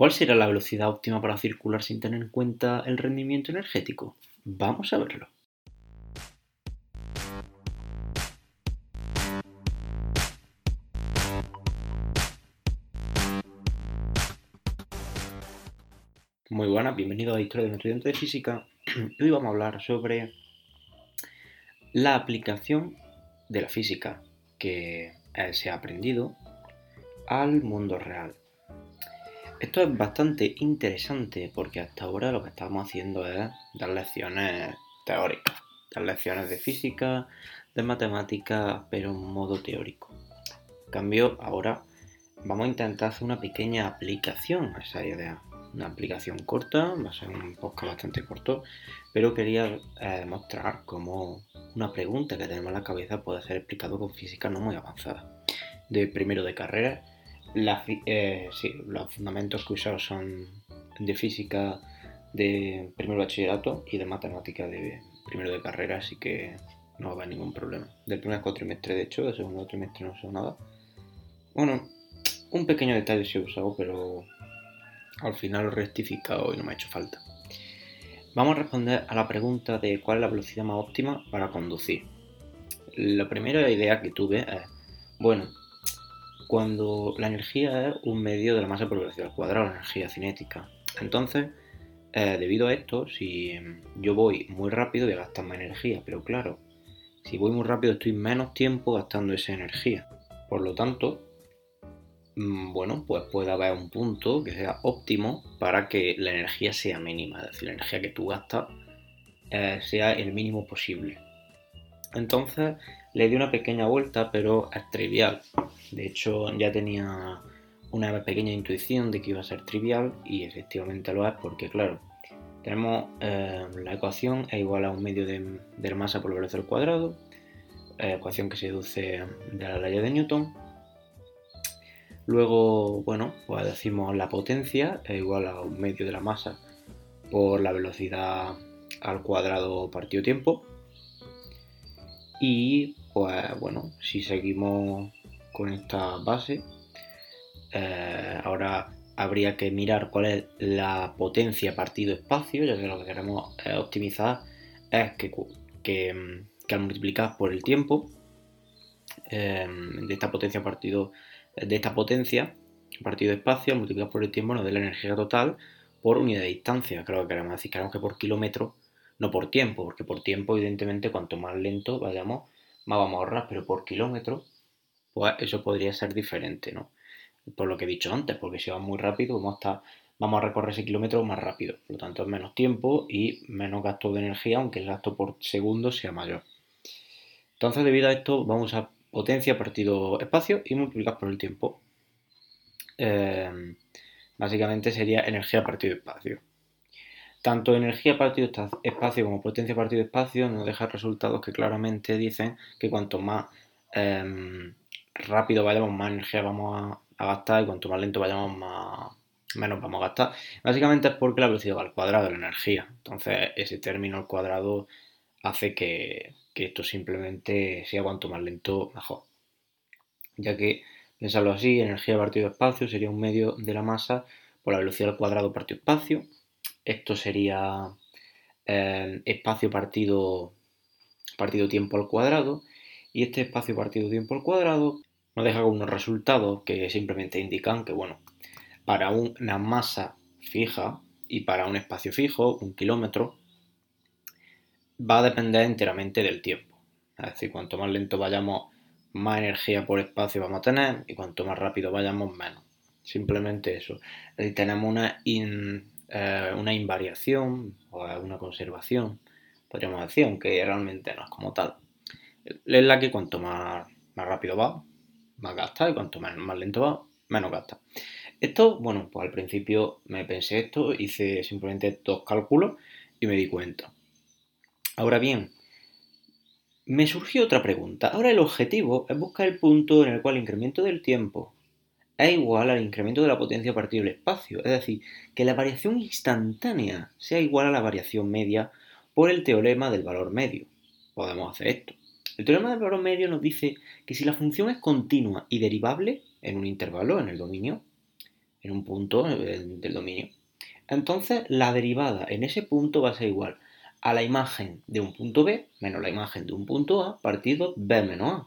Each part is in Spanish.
¿Cuál será la velocidad óptima para circular sin tener en cuenta el rendimiento energético? Vamos a verlo. Muy buenas, bienvenido a Historia de un estudiante de física. Hoy vamos a hablar sobre la aplicación de la física que se ha aprendido al mundo real. Esto es bastante interesante porque hasta ahora lo que estamos haciendo es dar lecciones teóricas, dar lecciones de física, de matemáticas, pero en modo teórico. En cambio, ahora vamos a intentar hacer una pequeña aplicación a esa idea. Una aplicación corta, va a ser un podcast bastante corto, pero quería eh, mostrar cómo una pregunta que tenemos en la cabeza puede ser explicado con física no muy avanzada. De primero de carrera eh, los fundamentos que he son de física de primer bachillerato y de matemática de primero de carrera, así que no va a haber ningún problema. Del primer cuatrimestre, de hecho, del segundo trimestre no sé nada. Bueno, un pequeño detalle sí he usado, pero al final lo he rectificado y no me ha hecho falta. Vamos a responder a la pregunta de cuál es la velocidad más óptima para conducir. La primera idea que tuve es, bueno, cuando la energía es un medio de la masa por velocidad al cuadrado, la energía cinética. Entonces, eh, debido a esto, si yo voy muy rápido voy a gastar más energía, pero claro, si voy muy rápido estoy menos tiempo gastando esa energía. Por lo tanto, mm, bueno, pues puede haber un punto que sea óptimo para que la energía sea mínima, es decir, la energía que tú gastas eh, sea el mínimo posible. Entonces le di una pequeña vuelta, pero es trivial. De hecho, ya tenía una pequeña intuición de que iba a ser trivial y efectivamente lo es porque, claro, tenemos eh, la ecuación es igual a un medio de, la masa por velocidad al cuadrado, eh, ecuación que se deduce de la ley de Newton. Luego, bueno, pues decimos la potencia es igual a un medio de la masa por la velocidad al cuadrado partido tiempo. Y pues bueno, si seguimos con esta base. Eh, ahora habría que mirar cuál es la potencia partido espacio, ya que lo que queremos optimizar es que, que, al multiplicar por el tiempo em, de esta potencia partido de esta potencia partido espacio al multiplicar por el tiempo nos dé la energía total por unidad de distancia, creo que queremos decir, queremos que por kilómetro, no por tiempo, porque por tiempo evidentemente cuanto más lento vayamos, vamos a ahorrar, pero por kilómetro pues eso podría ser diferente, ¿no? Por lo que he dicho antes, porque si vamos muy rápido, vamos a, recorrer ese kilómetro más rápido. Por lo tanto, es menos tiempo y menos gasto de energía, aunque el gasto por segundo sea mayor. Entonces, debido a esto, vamos a potencia partido espacio y multiplicar por el tiempo. Em, básicamente sería energía partido espacio. Tanto energía partido espacio como potencia partido espacio nos dejan resultados que claramente dicen que cuanto más em, rápido vayamos, más energía vamos a, gastar y cuanto más lento vayamos, menos vamos a gastar. Básicamente es porque la velocidad va al cuadrado de la energía. Entonces, ese término al cuadrado hace que, esto simplemente sea cuanto más lento, mejor. Ya que, pensarlo así, energía partido espacio sería un medio de la masa por la velocidad al cuadrado partido espacio. Esto sería eh, espacio partido, partido tiempo al cuadrado. Y este espacio partido tiempo al cuadrado nos deja unos resultados que simplemente indican que, bueno, para una masa fija y para un espacio fijo, un kilómetro, va a depender enteramente del tiempo. Es decir, cuanto más lento vayamos, más energía por espacio vamos a tener y cuanto más rápido vayamos, menos. Simplemente eso. Es tenemos una, eh, una invariación o una conservación, podríamos decir, aunque realmente no es como tal. Es la que cuanto más, más rápido va, más gasta y cuanto más, lento va, menos gasta. Esto, bueno, pues al principio me pensé esto, hice simplemente dos cálculos y me di cuenta. Ahora bien, me surgió otra pregunta. Ahora el objetivo es buscar el punto en el cual el incremento del tiempo es igual al incremento de la potencia a partir del espacio. Es decir, que la variación instantánea sea igual a la variación media por el teorema del valor medio. Podemos hacer esto. El teorema del valor medio nos dice que si la función es continua y derivable en un intervalo, en el dominio, en un punto del dominio. Entonces la derivada en ese punto va a ser igual a la imagen de un punto B menos la imagen de un punto A partido B menos A.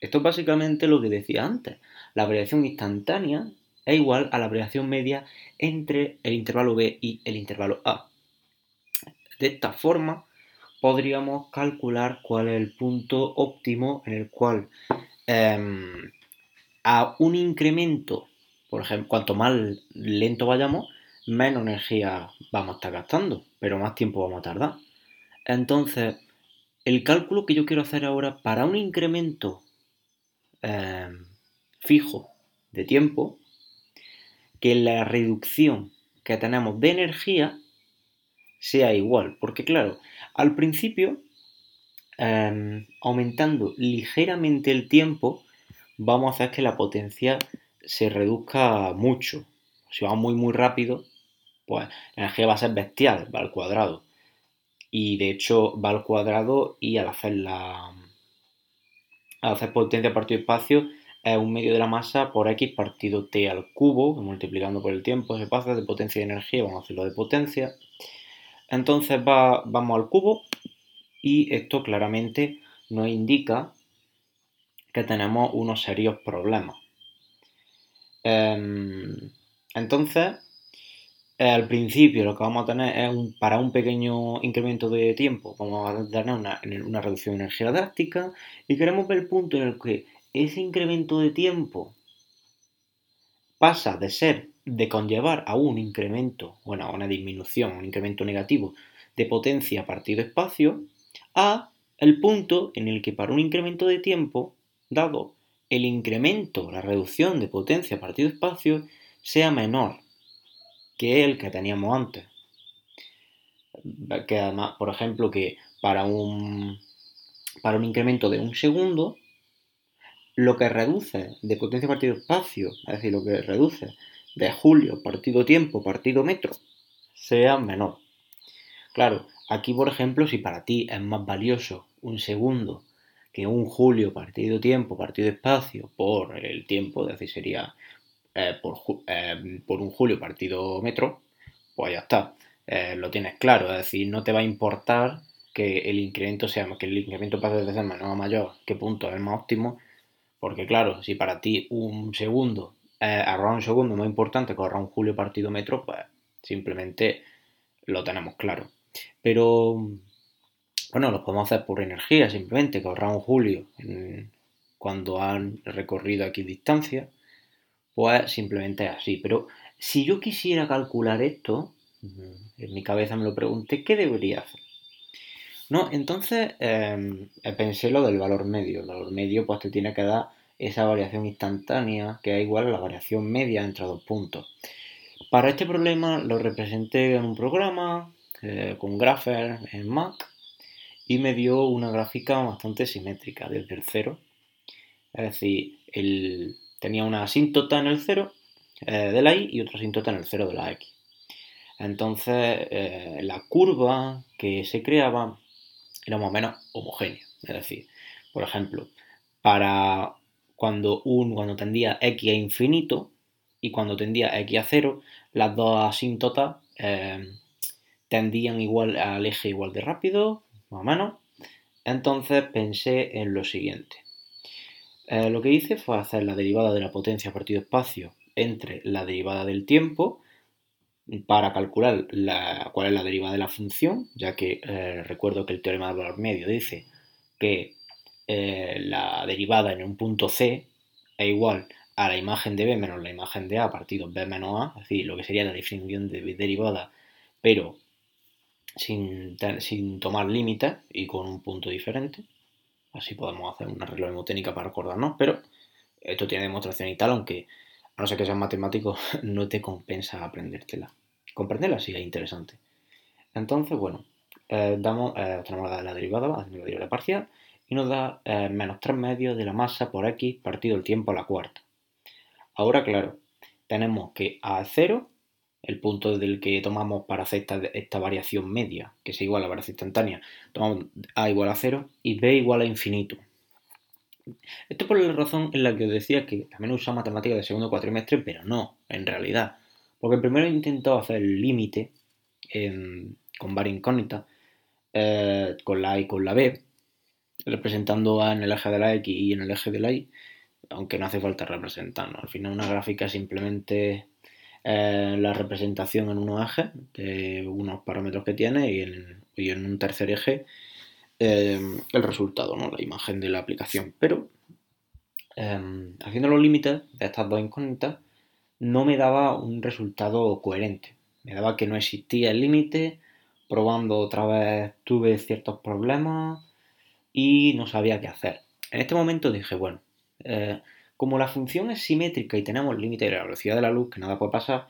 Esto es básicamente lo que decía antes. La variación instantánea es igual a la variación media entre el intervalo B y el intervalo A. De esta forma podríamos calcular cuál es el punto óptimo en el cual em, a un incremento, por ejemplo, cuanto más lento vayamos, menos energía vamos a estar gastando, pero más tiempo vamos a tardar. Entonces, el cálculo que yo quiero hacer ahora para un incremento em, fijo de tiempo, que la reducción que tenemos de energía sea igual. Porque claro, al principio, em, aumentando ligeramente el tiempo, vamos a hacer que la potencia se reduzca mucho. Si va muy muy rápido, pues la energía va a ser bestial, va al cuadrado. Y de hecho va al cuadrado y al hacer la al hacer potencia partido espacio es un medio de la masa por x partido t al cubo, multiplicando por el tiempo, se pasa de potencia y energía, vamos a hacerlo de potencia. Entonces vamos al cubo y esto claramente nos indica que tenemos unos serios problemas. Em, entonces, al principio lo que vamos a tener es un, para un pequeño incremento de tiempo, vamos a tener una, una reducción de energía drástica y queremos ver el punto en el que ese incremento de tiempo pasa de ser de conllevar a un incremento, bueno, a una disminución, un incremento negativo de potencia partido espacio, a el punto en el que para un incremento de tiempo, dado el incremento, la reducción de potencia partido espacio, sea menor que el que teníamos antes. Que además, por ejemplo, que para un, para un incremento de un segundo, lo que reduce de potencia partido espacio, es decir, lo que reduce de julio partido tiempo partido metro, sea menor. Claro, aquí por ejemplo, si para ti es más valioso un segundo que un julio partido tiempo partido espacio por el tiempo, es decir, sería eh, eh, por, un julio partido metro, pues ya está, eh, lo tienes claro, es decir, no te va a importar que el incremento sea, que el incremento pase de ser menor a mayor, qué punto es más óptimo, porque claro, si para ti un segundo, eh, ahorrar un segundo es más importante que ahorrar un julio partido metro, pues simplemente lo tenemos claro. Pero, bueno, lo podemos hacer por energía, simplemente que ahorrar un julio cuando han recorrido aquí distancia, pues simplemente es así. Pero si yo quisiera calcular esto, en mi cabeza me lo pregunté, ¿qué debería hacer? No, entonces em, pensé lo del valor medio. El valor medio pues te tiene que dar esa variación instantánea que es igual a la variación media entre dos puntos. Para este problema lo representé en un programa eh, con Grapher en Mac y me dio una gráfica bastante simétrica desde el cero. Es decir, tenía una asíntota en el cero eh, de la y y otra asíntota en el cero de la x. Entonces, eh, la curva que se creaba era más o menos homogénea. Es decir, por ejemplo, para cuando, un, cuando tendía x a infinito y cuando tendía x a cero, las dos asíntotas eh, tendían igual al eje igual de rápido, más o menos. Entonces pensé en lo siguiente. Eh, lo que hice fue hacer la derivada de la potencia partido espacio entre la derivada del tiempo para calcular cuál es la derivada de la función, ya que eh, recuerdo que el teorema del valor medio dice que eh, la derivada en un punto C es igual a la imagen de B menos la imagen de A partido B menos A, es decir, lo que sería la definición de derivada, pero sin, sin tomar límites y con un punto diferente. Así podemos hacer una regla mnemotécnica para acordarnos, pero esto tiene demostración y tal, aunque a no ser que seas matemático, no te compensa aprendértela. Comprenderla sí es interesante. Entonces, bueno, eh, damos, eh, la, derivada, la derivada parcial, y nos da eh, menos 3 medios de la masa por x partido el tiempo a la cuarta. Ahora, claro, tenemos que a 0, el punto del que tomamos para hacer esta, variación media, que es igual a la variación instantánea, tomamos a igual a 0 y b igual a infinito. Esto por la razón en la que os decía que también usa matemáticas de segundo cuatrimestre, pero no, en realidad. Porque primero he intentado hacer el límite con varias incógnitas, eh, con la A y con la B, representando A en el eje de la X y en el eje de la Y, aunque no hace falta representarlo. Al final una gráfica simplemente eh, la representación en unos ejes de unos parámetros que tiene y en, un tercer eje eh, el resultado, ¿no? la imagen de la aplicación. Pero haciendo los límites de estas dos incógnitas no me daba un resultado coherente. Me daba que no existía el límite, probando otra vez tuve ciertos problemas y no sabía qué hacer. En este momento dije, bueno, eh, como la función es simétrica y tenemos el límite de la velocidad de la luz, que nada puede pasar,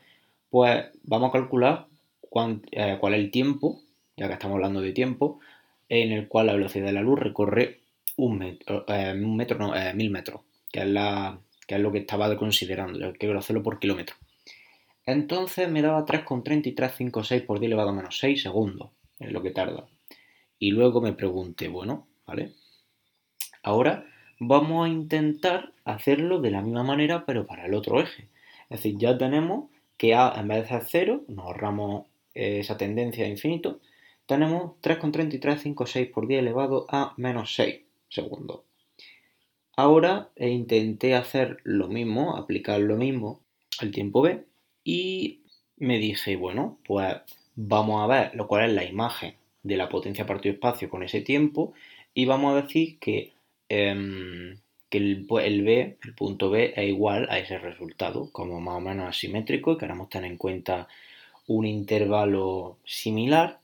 pues vamos a calcular eh, cuál es el tiempo, ya que estamos hablando de tiempo, en el cual la velocidad de la luz recorre un metro, eh, un metro no, mil metros, que es la, que es lo que estaba considerando, yo quiero hacerlo por kilómetro. Entonces me daba 3,3356 por 10 elevado a menos 6 segundos, es lo que tarda. Y luego me pregunté, bueno, ¿vale? Ahora vamos a intentar hacerlo de la misma manera, pero para el otro eje. Es decir, ya tenemos que A en vez de ser 0, nos ahorramos esa tendencia de infinito, tenemos 3,3356 por 10 elevado a menos 6 segundos. Ahora intenté hacer lo mismo, aplicar lo mismo al tiempo B y me dije, bueno, pues vamos a ver lo cual es la imagen de la potencia partido espacio con ese tiempo y vamos a decir que, em, el, el, B, el punto B, es igual a ese resultado, como más o menos asimétrico y queremos tener en cuenta un intervalo similar.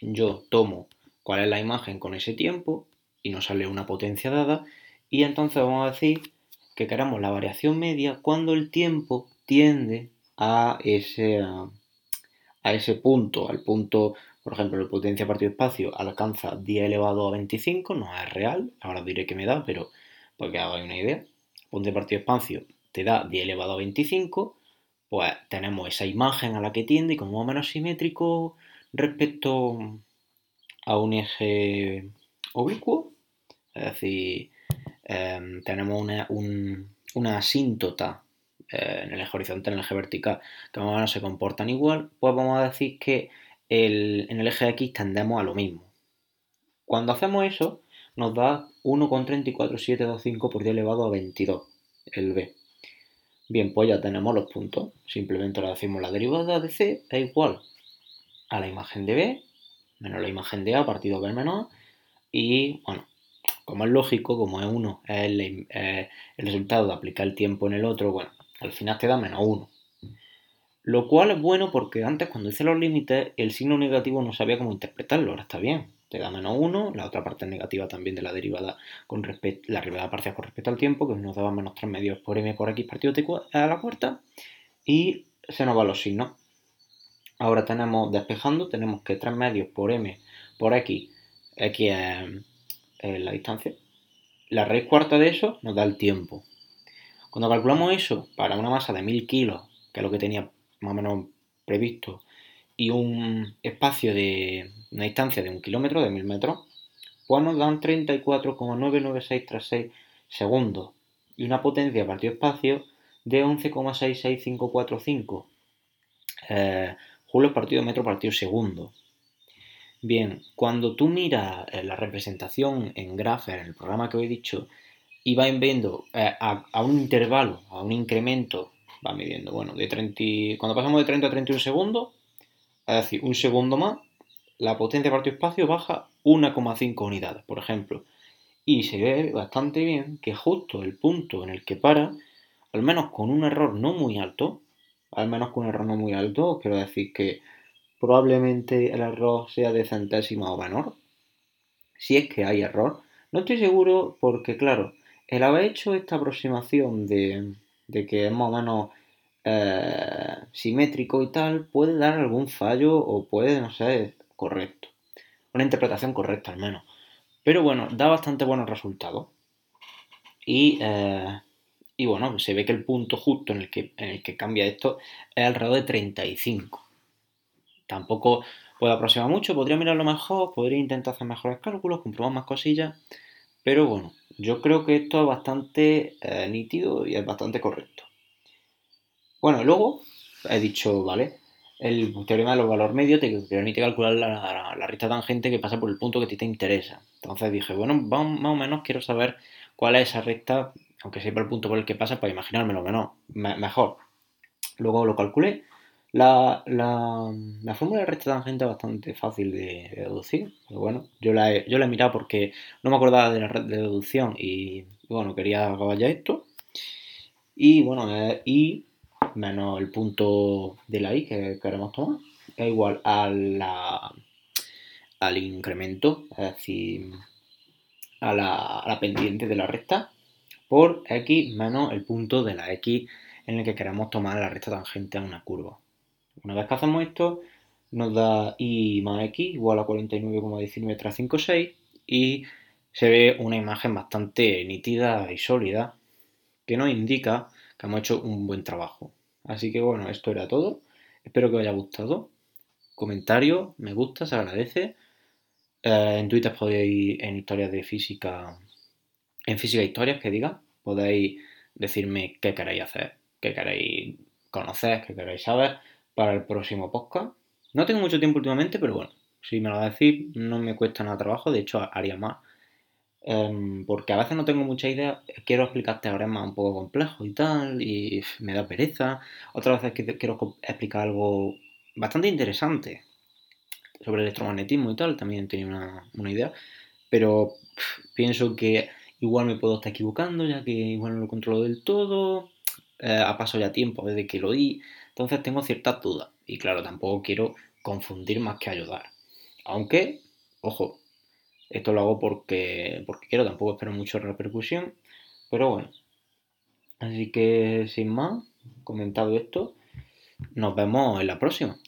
Yo tomo cuál es la imagen con ese tiempo y nos sale una potencia dada y entonces vamos a decir que queremos la variación media cuando el tiempo tiende a ese, a ese punto, al punto, por ejemplo, la potencia partido espacio alcanza 10 elevado a 25, no es real, ahora diré que me da, pero porque hagáis una idea, potencia partido espacio te da 10 elevado a 25, pues tenemos esa imagen a la que tiende y como más o menos simétrico respecto a un eje oblicuo, es decir, Em, tenemos una, asíntota eh, en el eje horizontal, en el eje vertical, que más o menos se comportan igual, pues vamos a decir que en el eje X tendemos a lo mismo. Cuando hacemos eso, nos da 1,34725 por 10 elevado a 22, el B. Bien, pues ya tenemos los puntos. Simplemente le decimos la derivada de C es igual a la imagen de B menos la imagen de A partido B menos. Y bueno, como es lógico, como es uno es el, resultado de aplicar el tiempo en el otro, bueno, al final te da menos uno. Lo cual es bueno porque antes cuando hice los límites el signo negativo no sabía cómo interpretarlo, ahora está bien. Te da menos uno, la otra parte negativa también de la derivada con respecto, la derivada parcial con respecto al tiempo, que nos daba menos 3 medios por m por x partido a la cuarta, y se nos van los signos. Ahora tenemos, despejando, tenemos que 3 medios por m por x, x es la distancia. La raíz cuarta de eso nos da el tiempo. Cuando calculamos eso para una masa de 1000 kilos, que es lo que tenía más o menos previsto, y un espacio de una distancia de un kilómetro, de 1000 metros, pues nos dan 34,99636 segundos y una potencia partido espacio de 11,66545 eh, julios partido metro partido segundo. Bien, cuando tú miras eh, la representación en Grapher, en el programa que os he dicho, y va viendo eh, a, un intervalo, a un incremento, va midiendo, bueno, de 30, cuando pasamos de 30 a 31 segundos, es decir, un segundo más, la potencia de partido espacio baja 1,5 unidades, por ejemplo. Y se ve bastante bien que justo el punto en el que para, al menos con un error no muy alto, al menos con un error no muy alto, quiero decir que probablemente el error sea de centésima o menor. Si es que hay error. No estoy seguro porque, claro, el haber hecho esta aproximación de, que es más o menos eh, simétrico y tal, puede dar algún fallo o puede no ser correcto. Una interpretación correcta al menos. Pero bueno, da bastante buenos resultados. Y, eh, y bueno, se ve que el punto justo en el que, en el que cambia esto es alrededor de 35. Tampoco puedo aproximar mucho, podría mirarlo mejor, podría intentar hacer mejores cálculos, comprobar más cosillas, Pero bueno, yo creo que esto es bastante eh, nítido y es bastante correcto. Bueno, luego he dicho, vale, el teorema de los valores medios te permite calcular la, la, recta tangente que pasa por el punto que a ti te interesa. Entonces dije, bueno, más o menos quiero saber cuál es esa recta, aunque sepa el punto por el que pasa, para imaginármelo menos, mejor. Luego lo calculé. La, fórmula de recta tangente es bastante fácil de, deducir. Pero bueno, yo la, he, yo la he mirado porque no me acordaba de la red de deducción y bueno, quería acabar ya esto. Y bueno, y menos el punto de la i que queremos tomar es igual a la, al incremento, es decir, a la, pendiente de la recta por x menos el punto de la x en el que queremos tomar la recta tangente a una curva. Una vez que hacemos esto, nos da y más x igual a 49,19356 y se ve una imagen bastante nítida y sólida que nos indica que hemos hecho un buen trabajo. Así que bueno, esto era todo. Espero que os haya gustado. Comentario, me gusta, se agradece. Eh, en Twitter podéis, en historias de física, en física e historias que diga, podéis decirme qué queréis hacer, qué queréis conocer, qué queréis saber para el próximo podcast. No tengo mucho tiempo últimamente, pero bueno, si me lo decís, no me cuesta nada trabajo, de hecho haría más. Em, porque a veces no tengo mucha idea, quiero explicarte más un poco complejo y tal, y me da pereza. Otras veces quiero explicar algo bastante interesante sobre el electromagnetismo y tal, también tenía una, una idea, pero pienso que igual me puedo estar equivocando, ya que igual no lo controlo del todo, eh, ha pasado ya tiempo desde que lo di, entonces tengo ciertas dudas, y claro, tampoco quiero confundir más que ayudar. Aunque, ojo, esto lo hago porque, porque quiero, tampoco espero mucho repercusión, pero bueno. Así que sin más, comentado esto, nos vemos en la próxima.